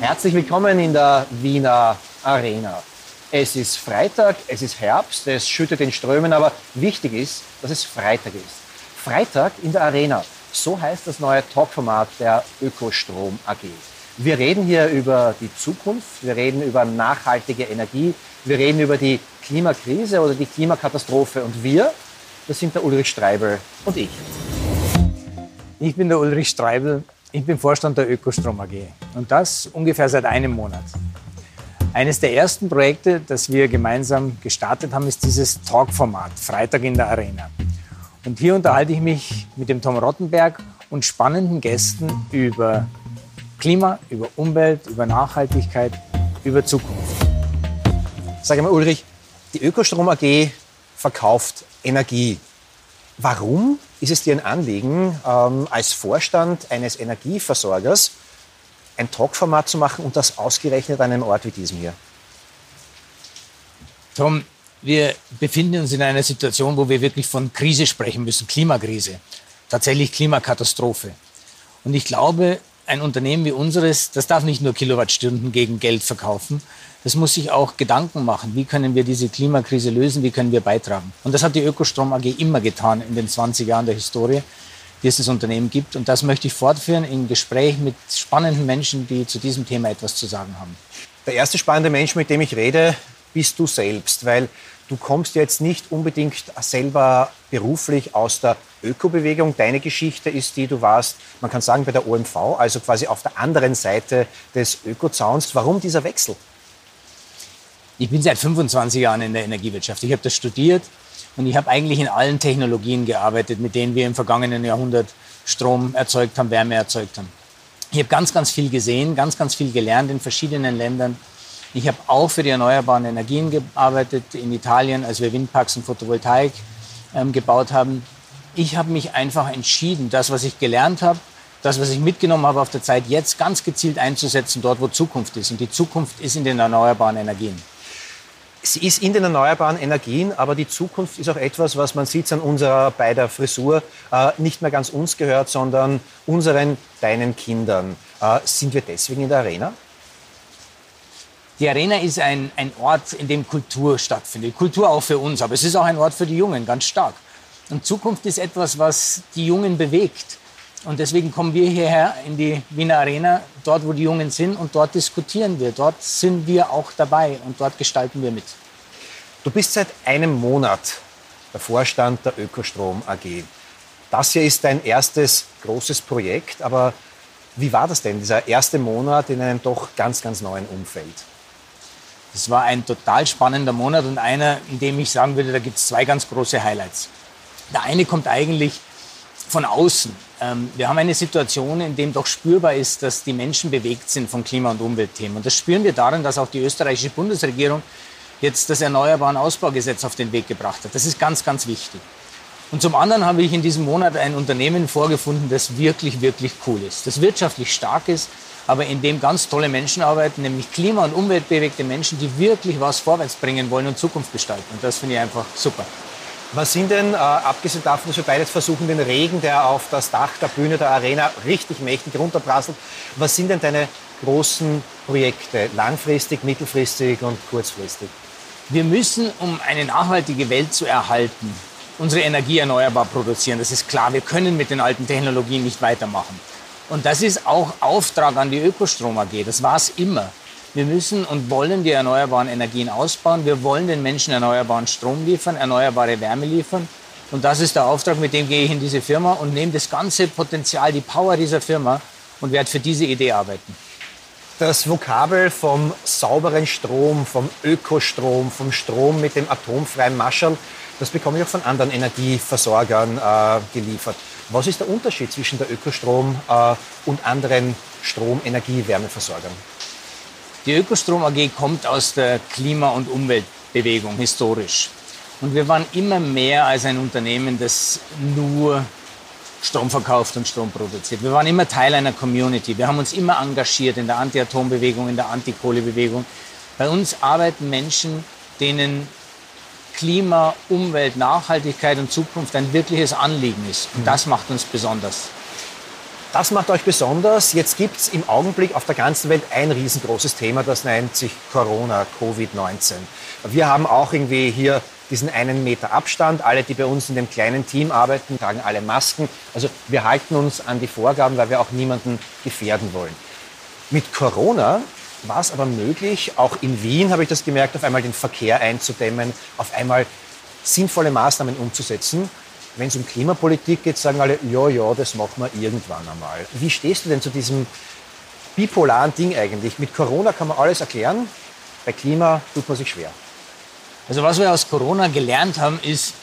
Herzlich willkommen in der Wiener Arena. Es ist Freitag, es ist Herbst, es schüttet in Strömen, aber wichtig ist, dass es Freitag ist. Freitag in der Arena. So heißt das neue Talkformat der Ökostrom AG. Wir reden hier über die Zukunft, wir reden über nachhaltige Energie, wir reden über die Klimakrise oder die Klimakatastrophe. Und wir, das sind der Ulrich Streibel und ich. Ich bin der Ulrich Streibel, ich bin Vorstand der Ökostrom AG und das ungefähr seit einem Monat. Eines der ersten Projekte, das wir gemeinsam gestartet haben, ist dieses Talk-Format, Freitag in der Arena. Und hier unterhalte ich mich mit dem Tom Rottenberg und spannenden Gästen über Klima, über Umwelt, über Nachhaltigkeit, über Zukunft. Sag mal, Ulrich, die Ökostrom AG verkauft Energie. Warum ist es dir ein Anliegen, ähm, als Vorstand eines Energieversorgers ein Talkformat zu machen und das ausgerechnet an einem Ort wie diesem hier? Tom, wir befinden uns in einer Situation, wo wir wirklich von Krise sprechen müssen, Klimakrise, tatsächlich Klimakatastrophe. Und ich glaube, ein Unternehmen wie unseres, das darf nicht nur Kilowattstunden gegen Geld verkaufen, das muss sich auch Gedanken machen, wie können wir diese Klimakrise lösen, wie können wir beitragen. Und das hat die Ökostrom AG immer getan in den 20 Jahren der Historie, die es das Unternehmen gibt. Und das möchte ich fortführen im Gespräch mit spannenden Menschen, die zu diesem Thema etwas zu sagen haben. Der erste spannende Mensch, mit dem ich rede, bist du selbst, weil du kommst jetzt nicht unbedingt selber beruflich aus der Ökobewegung. Deine Geschichte ist die, du warst, man kann sagen, bei der OMV, also quasi auf der anderen Seite des Ökozauns. Warum dieser Wechsel? Ich bin seit 25 Jahren in der Energiewirtschaft. Ich habe das studiert und ich habe eigentlich in allen Technologien gearbeitet, mit denen wir im vergangenen Jahrhundert Strom erzeugt haben, Wärme erzeugt haben. Ich habe ganz, ganz viel gesehen, ganz, ganz viel gelernt in verschiedenen Ländern. Ich habe auch für die erneuerbaren Energien gearbeitet in Italien, als wir Windparks und Photovoltaik ähm, gebaut haben. Ich habe mich einfach entschieden, das, was ich gelernt habe, das, was ich mitgenommen habe auf der Zeit, jetzt ganz gezielt einzusetzen, dort, wo Zukunft ist. Und die Zukunft ist in den erneuerbaren Energien. Sie ist in den erneuerbaren Energien, aber die Zukunft ist auch etwas, was man sieht an unserer beider Frisur, äh, nicht mehr ganz uns gehört, sondern unseren, deinen Kindern. Äh, sind wir deswegen in der Arena? Die Arena ist ein, ein Ort, in dem Kultur stattfindet. Kultur auch für uns, aber es ist auch ein Ort für die Jungen, ganz stark. Und Zukunft ist etwas, was die Jungen bewegt. Und deswegen kommen wir hierher in die Wiener Arena, dort, wo die Jungen sind, und dort diskutieren wir. Dort sind wir auch dabei und dort gestalten wir mit. Du bist seit einem Monat der Vorstand der Ökostrom AG. Das hier ist dein erstes großes Projekt, aber wie war das denn, dieser erste Monat in einem doch ganz, ganz neuen Umfeld? Es war ein total spannender Monat und einer, in dem ich sagen würde, da gibt es zwei ganz große Highlights. Der eine kommt eigentlich von außen. Ähm, wir haben eine Situation, in dem doch spürbar ist, dass die Menschen bewegt sind von Klima- und Umweltthemen. Und das spüren wir darin, dass auch die österreichische Bundesregierung jetzt das Erneuerbaren Ausbaugesetz auf den Weg gebracht hat. Das ist ganz, ganz wichtig. Und zum anderen habe ich in diesem Monat ein Unternehmen vorgefunden, das wirklich, wirklich cool ist, das wirtschaftlich stark ist, aber in dem ganz tolle Menschen arbeiten, nämlich klima- und umweltbewegte Menschen, die wirklich was vorwärts bringen wollen und Zukunft gestalten. Und das finde ich einfach super. Was sind denn, äh, abgesehen davon, dass wir beide versuchen, den Regen, der auf das Dach der Bühne der Arena richtig mächtig runterprasselt, was sind denn deine großen Projekte, langfristig, mittelfristig und kurzfristig? Wir müssen, um eine nachhaltige Welt zu erhalten, unsere Energie erneuerbar produzieren. Das ist klar, wir können mit den alten Technologien nicht weitermachen. Und das ist auch Auftrag an die Ökostrom AG. Das war es immer. Wir müssen und wollen die erneuerbaren Energien ausbauen. Wir wollen den Menschen erneuerbaren Strom liefern, erneuerbare Wärme liefern. Und das ist der Auftrag, mit dem gehe ich in diese Firma und nehme das ganze Potenzial, die Power dieser Firma und werde für diese Idee arbeiten. Das Vokabel vom sauberen Strom, vom Ökostrom, vom Strom mit dem atomfreien Mascherl, das bekomme ich auch von anderen Energieversorgern äh, geliefert. Was ist der Unterschied zwischen der Ökostrom äh, und anderen Strom-, Energie-, Wärmeversorgern? Die Ökostrom AG kommt aus der Klima- und Umweltbewegung historisch. Und wir waren immer mehr als ein Unternehmen, das nur Strom verkauft und Strom produziert. Wir waren immer Teil einer Community. Wir haben uns immer engagiert in der Anti-Atom-Bewegung, in der Anti-Kohle-Bewegung. Bei uns arbeiten Menschen, denen Klima, Umwelt, Nachhaltigkeit und Zukunft ein wirkliches Anliegen ist. Und das macht uns besonders. Das macht euch besonders. Jetzt gibt es im Augenblick auf der ganzen Welt ein riesengroßes Thema, das nennt sich Corona, Covid-19. Wir haben auch irgendwie hier diesen einen Meter Abstand. Alle, die bei uns in dem kleinen Team arbeiten, tragen alle Masken. Also wir halten uns an die Vorgaben, weil wir auch niemanden gefährden wollen. Mit Corona war es aber möglich, auch in Wien habe ich das gemerkt, auf einmal den Verkehr einzudämmen, auf einmal sinnvolle Maßnahmen umzusetzen. Wenn es um Klimapolitik geht, sagen alle, ja, ja, das machen wir irgendwann einmal. Wie stehst du denn zu diesem bipolaren Ding eigentlich? Mit Corona kann man alles erklären, bei Klima tut man sich schwer. Also was wir aus Corona gelernt haben, ist,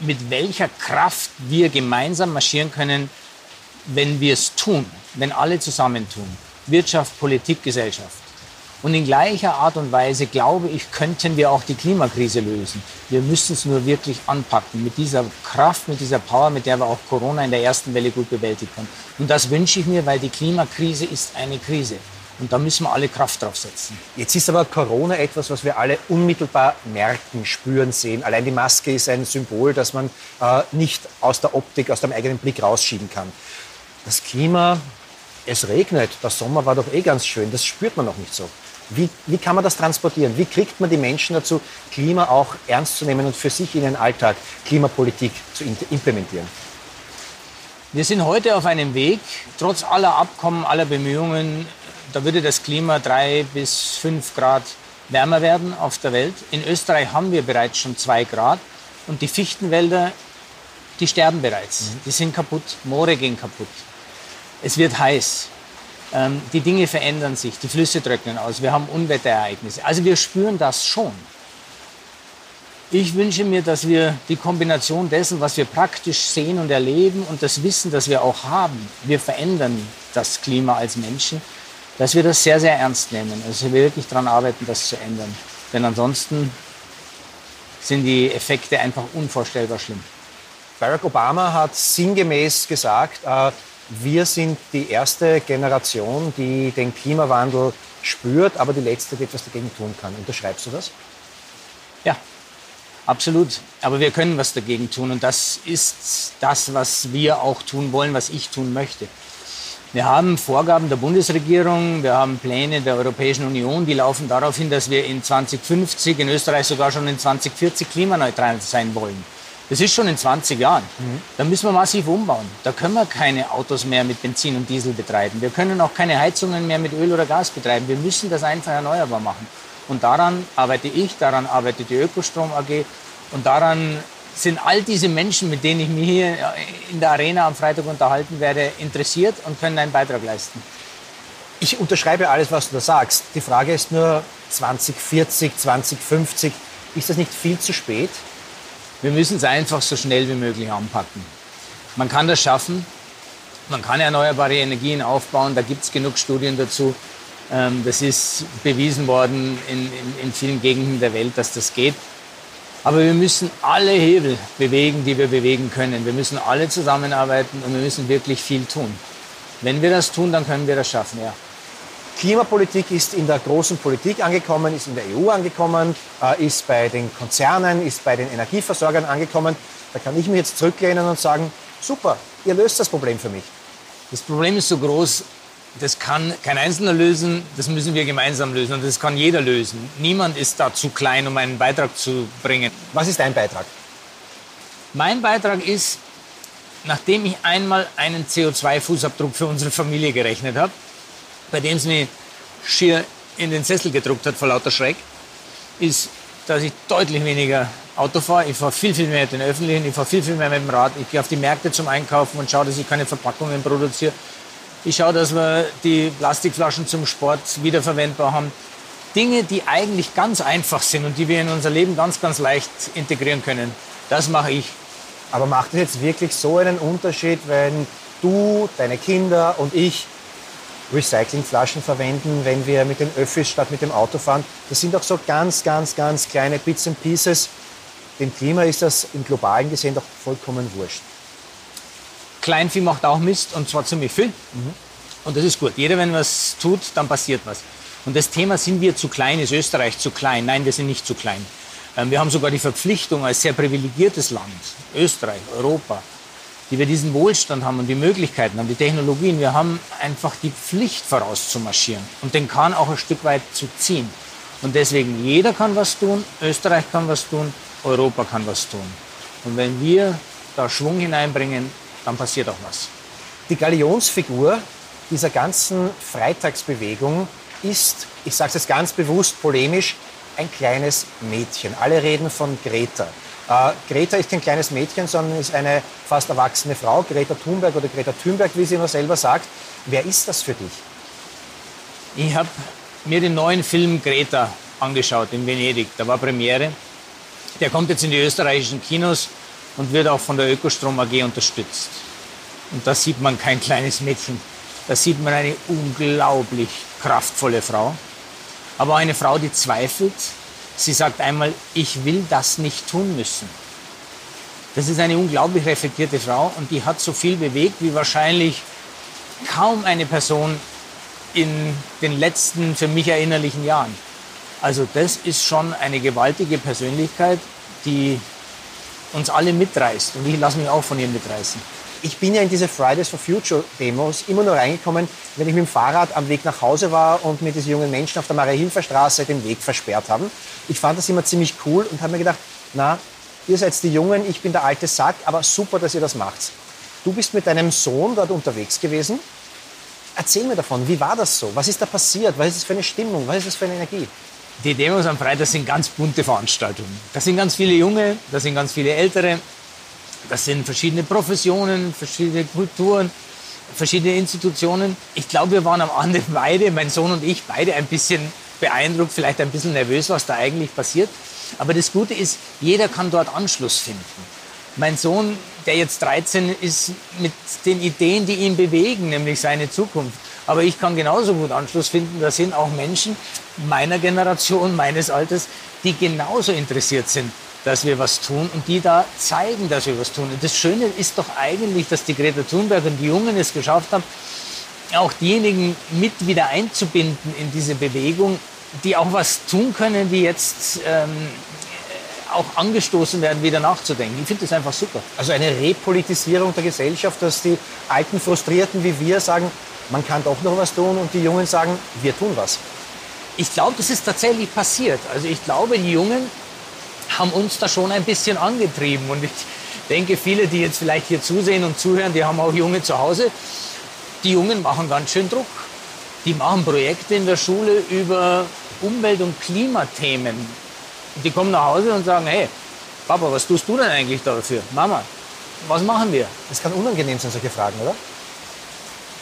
mit welcher Kraft wir gemeinsam marschieren können, wenn wir es tun, wenn alle zusammentun. Wirtschaft, Politik, Gesellschaft. Und in gleicher Art und Weise, glaube ich, könnten wir auch die Klimakrise lösen. Wir müssen es nur wirklich anpacken, mit dieser Kraft, mit dieser Power, mit der wir auch Corona in der ersten Welle gut bewältigt haben. Und das wünsche ich mir, weil die Klimakrise ist eine Krise. Und da müssen wir alle Kraft drauf setzen. Jetzt ist aber Corona etwas, was wir alle unmittelbar merken, spüren, sehen. Allein die Maske ist ein Symbol, das man äh, nicht aus der Optik, aus dem eigenen Blick rausschieben kann. Das Klima, es regnet, der Sommer war doch eh ganz schön, das spürt man noch nicht so. Wie, wie kann man das transportieren? Wie kriegt man die Menschen dazu, Klima auch ernst zu nehmen und für sich in den Alltag Klimapolitik zu implementieren? Wir sind heute auf einem Weg, trotz aller Abkommen, aller Bemühungen, da würde das Klima drei bis fünf Grad wärmer werden auf der Welt. In Österreich haben wir bereits schon zwei Grad und die Fichtenwälder, die sterben bereits. Mhm. Die sind kaputt, Moore gehen kaputt. Es wird heiß. Ähm, die Dinge verändern sich, die Flüsse trocknen aus, wir haben Unwetterereignisse. Also wir spüren das schon. Ich wünsche mir, dass wir die Kombination dessen, was wir praktisch sehen und erleben und das Wissen, das wir auch haben, wir verändern das Klima als Menschen, dass wir das sehr, sehr ernst nehmen. Also wir wirklich daran arbeiten, das zu ändern. Denn ansonsten sind die Effekte einfach unvorstellbar schlimm. Barack Obama hat sinngemäß gesagt, äh, wir sind die erste Generation, die den Klimawandel spürt, aber die letzte, die etwas dagegen tun kann. Unterschreibst du das? Ja, absolut. Aber wir können was dagegen tun und das ist das, was wir auch tun wollen, was ich tun möchte. Wir haben Vorgaben der Bundesregierung, wir haben Pläne der Europäischen Union, die laufen darauf hin, dass wir in 2050, in Österreich sogar schon in 2040 klimaneutral sein wollen. Das ist schon in 20 Jahren. Mhm. Da müssen wir massiv umbauen. Da können wir keine Autos mehr mit Benzin und Diesel betreiben. Wir können auch keine Heizungen mehr mit Öl oder Gas betreiben. Wir müssen das einfach erneuerbar machen. Und daran arbeite ich, daran arbeitet die Ökostrom AG und daran sind all diese Menschen, mit denen ich mich hier in der Arena am Freitag unterhalten werde, interessiert und können einen Beitrag leisten. Ich unterschreibe alles, was du da sagst. Die Frage ist nur 2040, 2050. Ist das nicht viel zu spät? Wir müssen es einfach so schnell wie möglich anpacken. Man kann das schaffen. Man kann erneuerbare Energien aufbauen. Da gibt es genug Studien dazu. Ähm, das ist bewiesen worden in, in, in vielen Gegenden der Welt, dass das geht. Aber wir müssen alle Hebel bewegen, die wir bewegen können. Wir müssen alle zusammenarbeiten und wir müssen wirklich viel tun. Wenn wir das tun, dann können wir das schaffen, ja. Klimapolitik ist in der großen Politik angekommen, ist in der EU angekommen, äh, ist bei den Konzernen, ist bei den Energieversorgern angekommen. Da kann ich mich jetzt zurücklehnen und sagen, super, ihr löst das Problem für mich. Das Problem ist so groß, das kann kein Einzelner lösen, das müssen wir gemeinsam lösen und das kann jeder lösen. Niemand ist da zu klein, um einen Beitrag zu bringen. Was ist dein Beitrag? Mein Beitrag ist, nachdem ich einmal einen CO2-Fußabdruck für unsere Familie gerechnet habe, bei dem es mich schier in den Sessel gedruckt hat vor lauter Schreck, ist, dass ich deutlich weniger Auto fahre. Ich fahre viel, viel mehr mit den Öffentlichen, ich fahre viel, viel mehr mit dem Rad. Ich gehe auf die Märkte zum Einkaufen und schaue, dass ich keine Verpackungen produziere. Ich schaue, dass wir die Plastikflaschen zum Sport wiederverwendbar haben. Dinge, die eigentlich ganz einfach sind und die wir in unser Leben ganz, ganz leicht integrieren können. Das mache ich. Aber macht es jetzt wirklich so einen Unterschied, wenn du, deine Kinder und ich Recyclingflaschen verwenden, wenn wir mit den Öffis statt mit dem Auto fahren? Das sind doch so ganz, ganz, ganz kleine Bits and Pieces. Dem Klima ist das im globalen gesehen doch vollkommen wurscht. Kleinvieh macht auch Mist und zwar ziemlich viel. Mhm. Und das ist gut. Jeder, wenn was tut, dann passiert was. Und das Thema, sind wir zu klein, ist Österreich zu klein? Nein, wir sind nicht zu klein. Ähm, wir haben sogar die Verpflichtung als sehr privilegiertes Land, Österreich, Europa, die wir diesen Wohlstand haben und die Möglichkeiten haben, die Technologien, wir haben einfach die Pflicht vorauszumarschieren und den Kahn auch ein Stück weit zu ziehen. Und deswegen, jeder kann was tun, Österreich kann was tun, Europa kann was tun. Und wenn wir da Schwung hineinbringen, dann passiert auch was. Die Galionsfigur dieser ganzen Freitagsbewegung ist, ich sage es jetzt ganz bewusst polemisch, ein kleines Mädchen. Alle reden von Greta. Äh, Greta ist kein kleines Mädchen, sondern ist eine fast erwachsene Frau, Greta Thunberg oder Greta Thunberg, wie sie immer selber sagt. Wer ist das für dich? Ich habe mir den neuen Film Greta angeschaut in Venedig. Da war Premiere. Der kommt jetzt in die österreichischen Kinos und wird auch von der Ökostrom AG unterstützt. Und da sieht man kein kleines Mädchen. Da sieht man eine unglaublich kraftvolle Frau. Aber eine Frau, die zweifelt. Sie sagt einmal, ich will das nicht tun müssen. Das ist eine unglaublich reflektierte Frau und die hat so viel bewegt wie wahrscheinlich kaum eine Person in den letzten für mich erinnerlichen Jahren. Also das ist schon eine gewaltige Persönlichkeit, die uns alle mitreißt. Und ich lasse mich auch von ihr mitreißen. Ich bin ja in diese Fridays for Future Demos immer nur reingekommen, wenn ich mit dem Fahrrad am Weg nach Hause war und mir diese jungen Menschen auf der Maria-Hilfer-Straße den Weg versperrt haben. Ich fand das immer ziemlich cool und habe mir gedacht, na, ihr seid die Jungen, ich bin der alte Sack, aber super, dass ihr das macht. Du bist mit deinem Sohn dort unterwegs gewesen. Erzähl mir davon, wie war das so? Was ist da passiert? Was ist das für eine Stimmung? Was ist das für eine Energie? Die Demos am Freitag sind ganz bunte Veranstaltungen. Da sind ganz viele Junge, da sind ganz viele Ältere, das sind verschiedene Professionen, verschiedene Kulturen, verschiedene Institutionen. Ich glaube, wir waren am Ende beide, mein Sohn und ich, beide ein bisschen beeindruckt, vielleicht ein bisschen nervös, was da eigentlich passiert. Aber das Gute ist, jeder kann dort Anschluss finden. Mein Sohn, der jetzt 13 ist, mit den Ideen, die ihn bewegen, nämlich seine Zukunft. Aber ich kann genauso gut Anschluss finden. Da sind auch Menschen meiner Generation, meines Alters, die genauso interessiert sind dass wir was tun und die da zeigen, dass wir was tun. Und das Schöne ist doch eigentlich, dass die Greta Thunberg und die Jungen es geschafft haben, auch diejenigen mit wieder einzubinden in diese Bewegung, die auch was tun können, die jetzt ähm, auch angestoßen werden, wieder nachzudenken. Ich finde das einfach super. Also eine Repolitisierung der Gesellschaft, dass die alten Frustrierten wie wir sagen, man kann doch noch was tun und die Jungen sagen, wir tun was. Ich glaube, das ist tatsächlich passiert. Also ich glaube, die Jungen haben uns da schon ein bisschen angetrieben. Und ich denke, viele, die jetzt vielleicht hier zusehen und zuhören, die haben auch Junge zu Hause. Die Jungen machen ganz schön Druck. Die machen Projekte in der Schule über Umwelt- und Klimathemen. Die kommen nach Hause und sagen, hey, Papa, was tust du denn eigentlich dafür? Mama, was machen wir? Das kann unangenehm sein, solche Fragen, oder?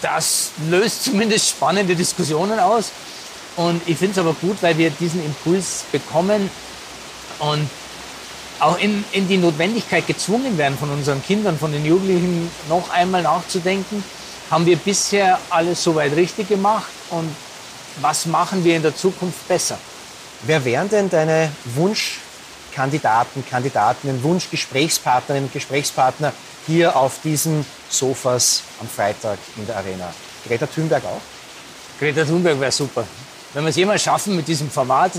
Das löst zumindest spannende Diskussionen aus. Und ich finde es aber gut, weil wir diesen Impuls bekommen und auch in, in die Notwendigkeit gezwungen werden von unseren Kindern, von den Jugendlichen noch einmal nachzudenken, haben wir bisher alles soweit richtig gemacht und was machen wir in der Zukunft besser? Wer wären denn deine Wunschkandidaten, Kandidatinnen, Wunschgesprächspartnerinnen und Gesprächspartner hier auf diesen Sofas am Freitag in der Arena? Greta Thunberg auch? Greta Thunberg wäre super. Wenn wir es jemals schaffen, mit diesem Format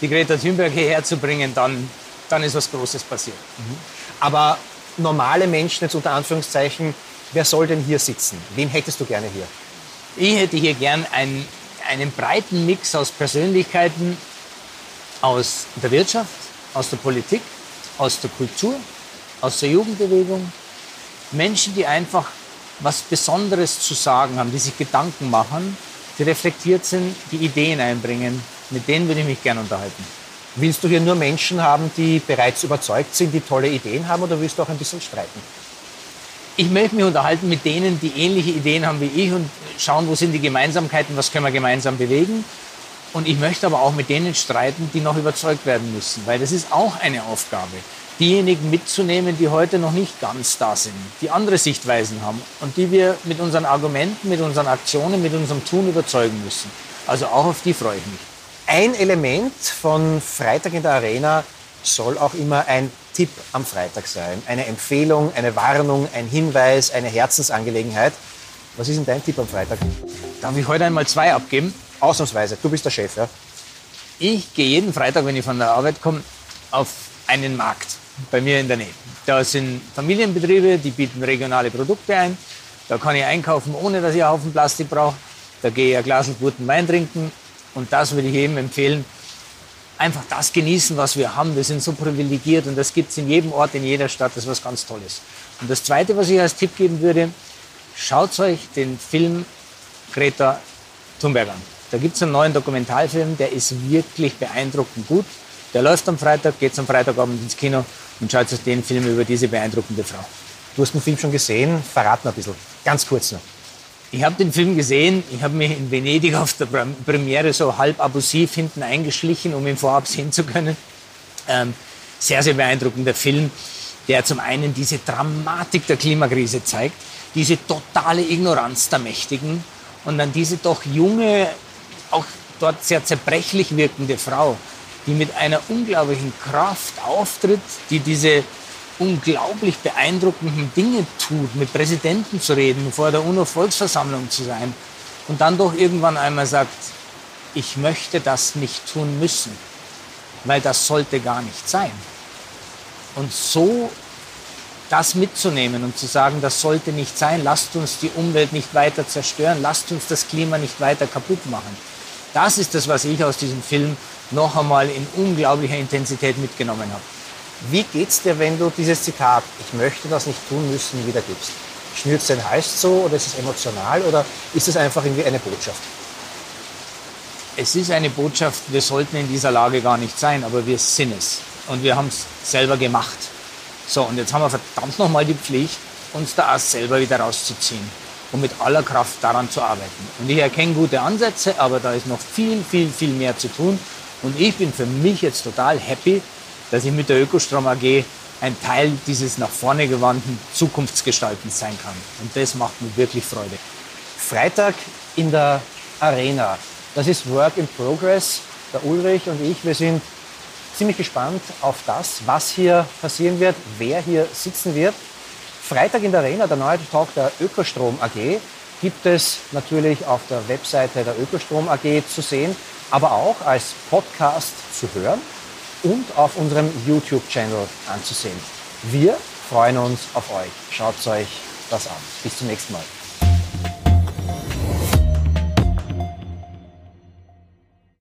die Greta Thunberg hierher zu bringen, dann dann ist was Großes passiert. Mhm. Aber normale Menschen, jetzt unter Anführungszeichen, wer soll denn hier sitzen? Wen hättest du gerne hier? Ich hätte hier gern einen, einen breiten Mix aus Persönlichkeiten aus der Wirtschaft, aus der Politik, aus der Kultur, aus der Jugendbewegung. Menschen, die einfach was Besonderes zu sagen haben, die sich Gedanken machen, die reflektiert sind, die Ideen einbringen. Mit denen würde ich mich gerne unterhalten. Willst du hier nur Menschen haben, die bereits überzeugt sind, die tolle Ideen haben, oder willst du auch ein bisschen streiten? Ich möchte mich unterhalten mit denen, die ähnliche Ideen haben wie ich und schauen, wo sind die Gemeinsamkeiten, was können wir gemeinsam bewegen. Und ich möchte aber auch mit denen streiten, die noch überzeugt werden müssen, weil das ist auch eine Aufgabe. Diejenigen mitzunehmen, die heute noch nicht ganz da sind, die andere Sichtweisen haben und die wir mit unseren Argumenten, mit unseren Aktionen, mit unserem Tun überzeugen müssen. Also auch auf die freue ich mich. Ein Element von Freitag in der Arena soll auch immer ein Tipp am Freitag sein. Eine Empfehlung, eine Warnung, ein Hinweis, eine Herzensangelegenheit. Was ist denn dein Tipp am Freitag? Darf ich heute einmal zwei abgeben? Ausnahmsweise, du bist der Chef, ja? Ich gehe jeden Freitag, wenn ich von der Arbeit komme, auf einen Markt bei mir in der Nähe. Da sind Familienbetriebe, die bieten regionale Produkte ein. Da kann ich einkaufen, ohne dass ich einen Haufen Plastik brauche. Da gehe ich ein Glas guten Wein trinken. Und das würde ich jedem empfehlen. Einfach das genießen, was wir haben. Wir sind so privilegiert und das gibt es in jedem Ort, in jeder Stadt. Das ist was ganz Tolles. Und das Zweite, was ich als Tipp geben würde, schaut euch den Film Greta Thunberg an. Da gibt es einen neuen Dokumentarfilm, der ist wirklich beeindruckend gut. Der läuft am Freitag, geht am Freitagabend ins Kino und schaut euch den Film über diese beeindruckende Frau. Du hast den Film schon gesehen, verrat mal ein bisschen, ganz kurz noch. Ich habe den Film gesehen, ich habe mich in Venedig auf der Premiere so halb abusiv hinten eingeschlichen, um ihn vorab sehen zu können. Ähm, sehr, sehr beeindruckender Film, der zum einen diese Dramatik der Klimakrise zeigt, diese totale Ignoranz der Mächtigen und dann diese doch junge, auch dort sehr zerbrechlich wirkende Frau, die mit einer unglaublichen Kraft auftritt, die diese unglaublich beeindruckenden Dinge tut, mit Präsidenten zu reden, vor der UNO-Volksversammlung zu sein und dann doch irgendwann einmal sagt, ich möchte das nicht tun müssen, weil das sollte gar nicht sein. Und so das mitzunehmen und zu sagen, das sollte nicht sein, lasst uns die Umwelt nicht weiter zerstören, lasst uns das Klima nicht weiter kaputt machen. Das ist das, was ich aus diesem Film noch einmal in unglaublicher Intensität mitgenommen habe. Wie geht's dir, wenn du dieses Zitat, ich möchte das nicht tun müssen, wiedergibst? Schnürt es dein Hals so oder ist es emotional oder ist es einfach irgendwie eine Botschaft? Es ist eine Botschaft, wir sollten in dieser Lage gar nicht sein, aber wir sind es. Und wir haben es selber gemacht. So, und jetzt haben wir verdammt nochmal die Pflicht, uns da auch selber wieder rauszuziehen und mit aller Kraft daran zu arbeiten. Und ich erkenne gute Ansätze, aber da ist noch viel, viel, viel mehr zu tun. Und ich bin für mich jetzt total happy, dass ich mit der Ökostrom AG ein Teil dieses nach vorne gewandten Zukunftsgestaltens sein kann. Und das macht mir wirklich Freude. Freitag in der Arena. Das ist Work in Progress. Der Ulrich und ich, wir sind ziemlich gespannt auf das, was hier passieren wird, wer hier sitzen wird. Freitag in der Arena, der neue Talk der Ökostrom AG, gibt es natürlich auf der Webseite der Ökostrom AG zu sehen, aber auch als Podcast zu hören und auf unserem YouTube-Channel anzusehen. Wir freuen uns auf euch. Schaut euch das an. Bis zum nächsten Mal.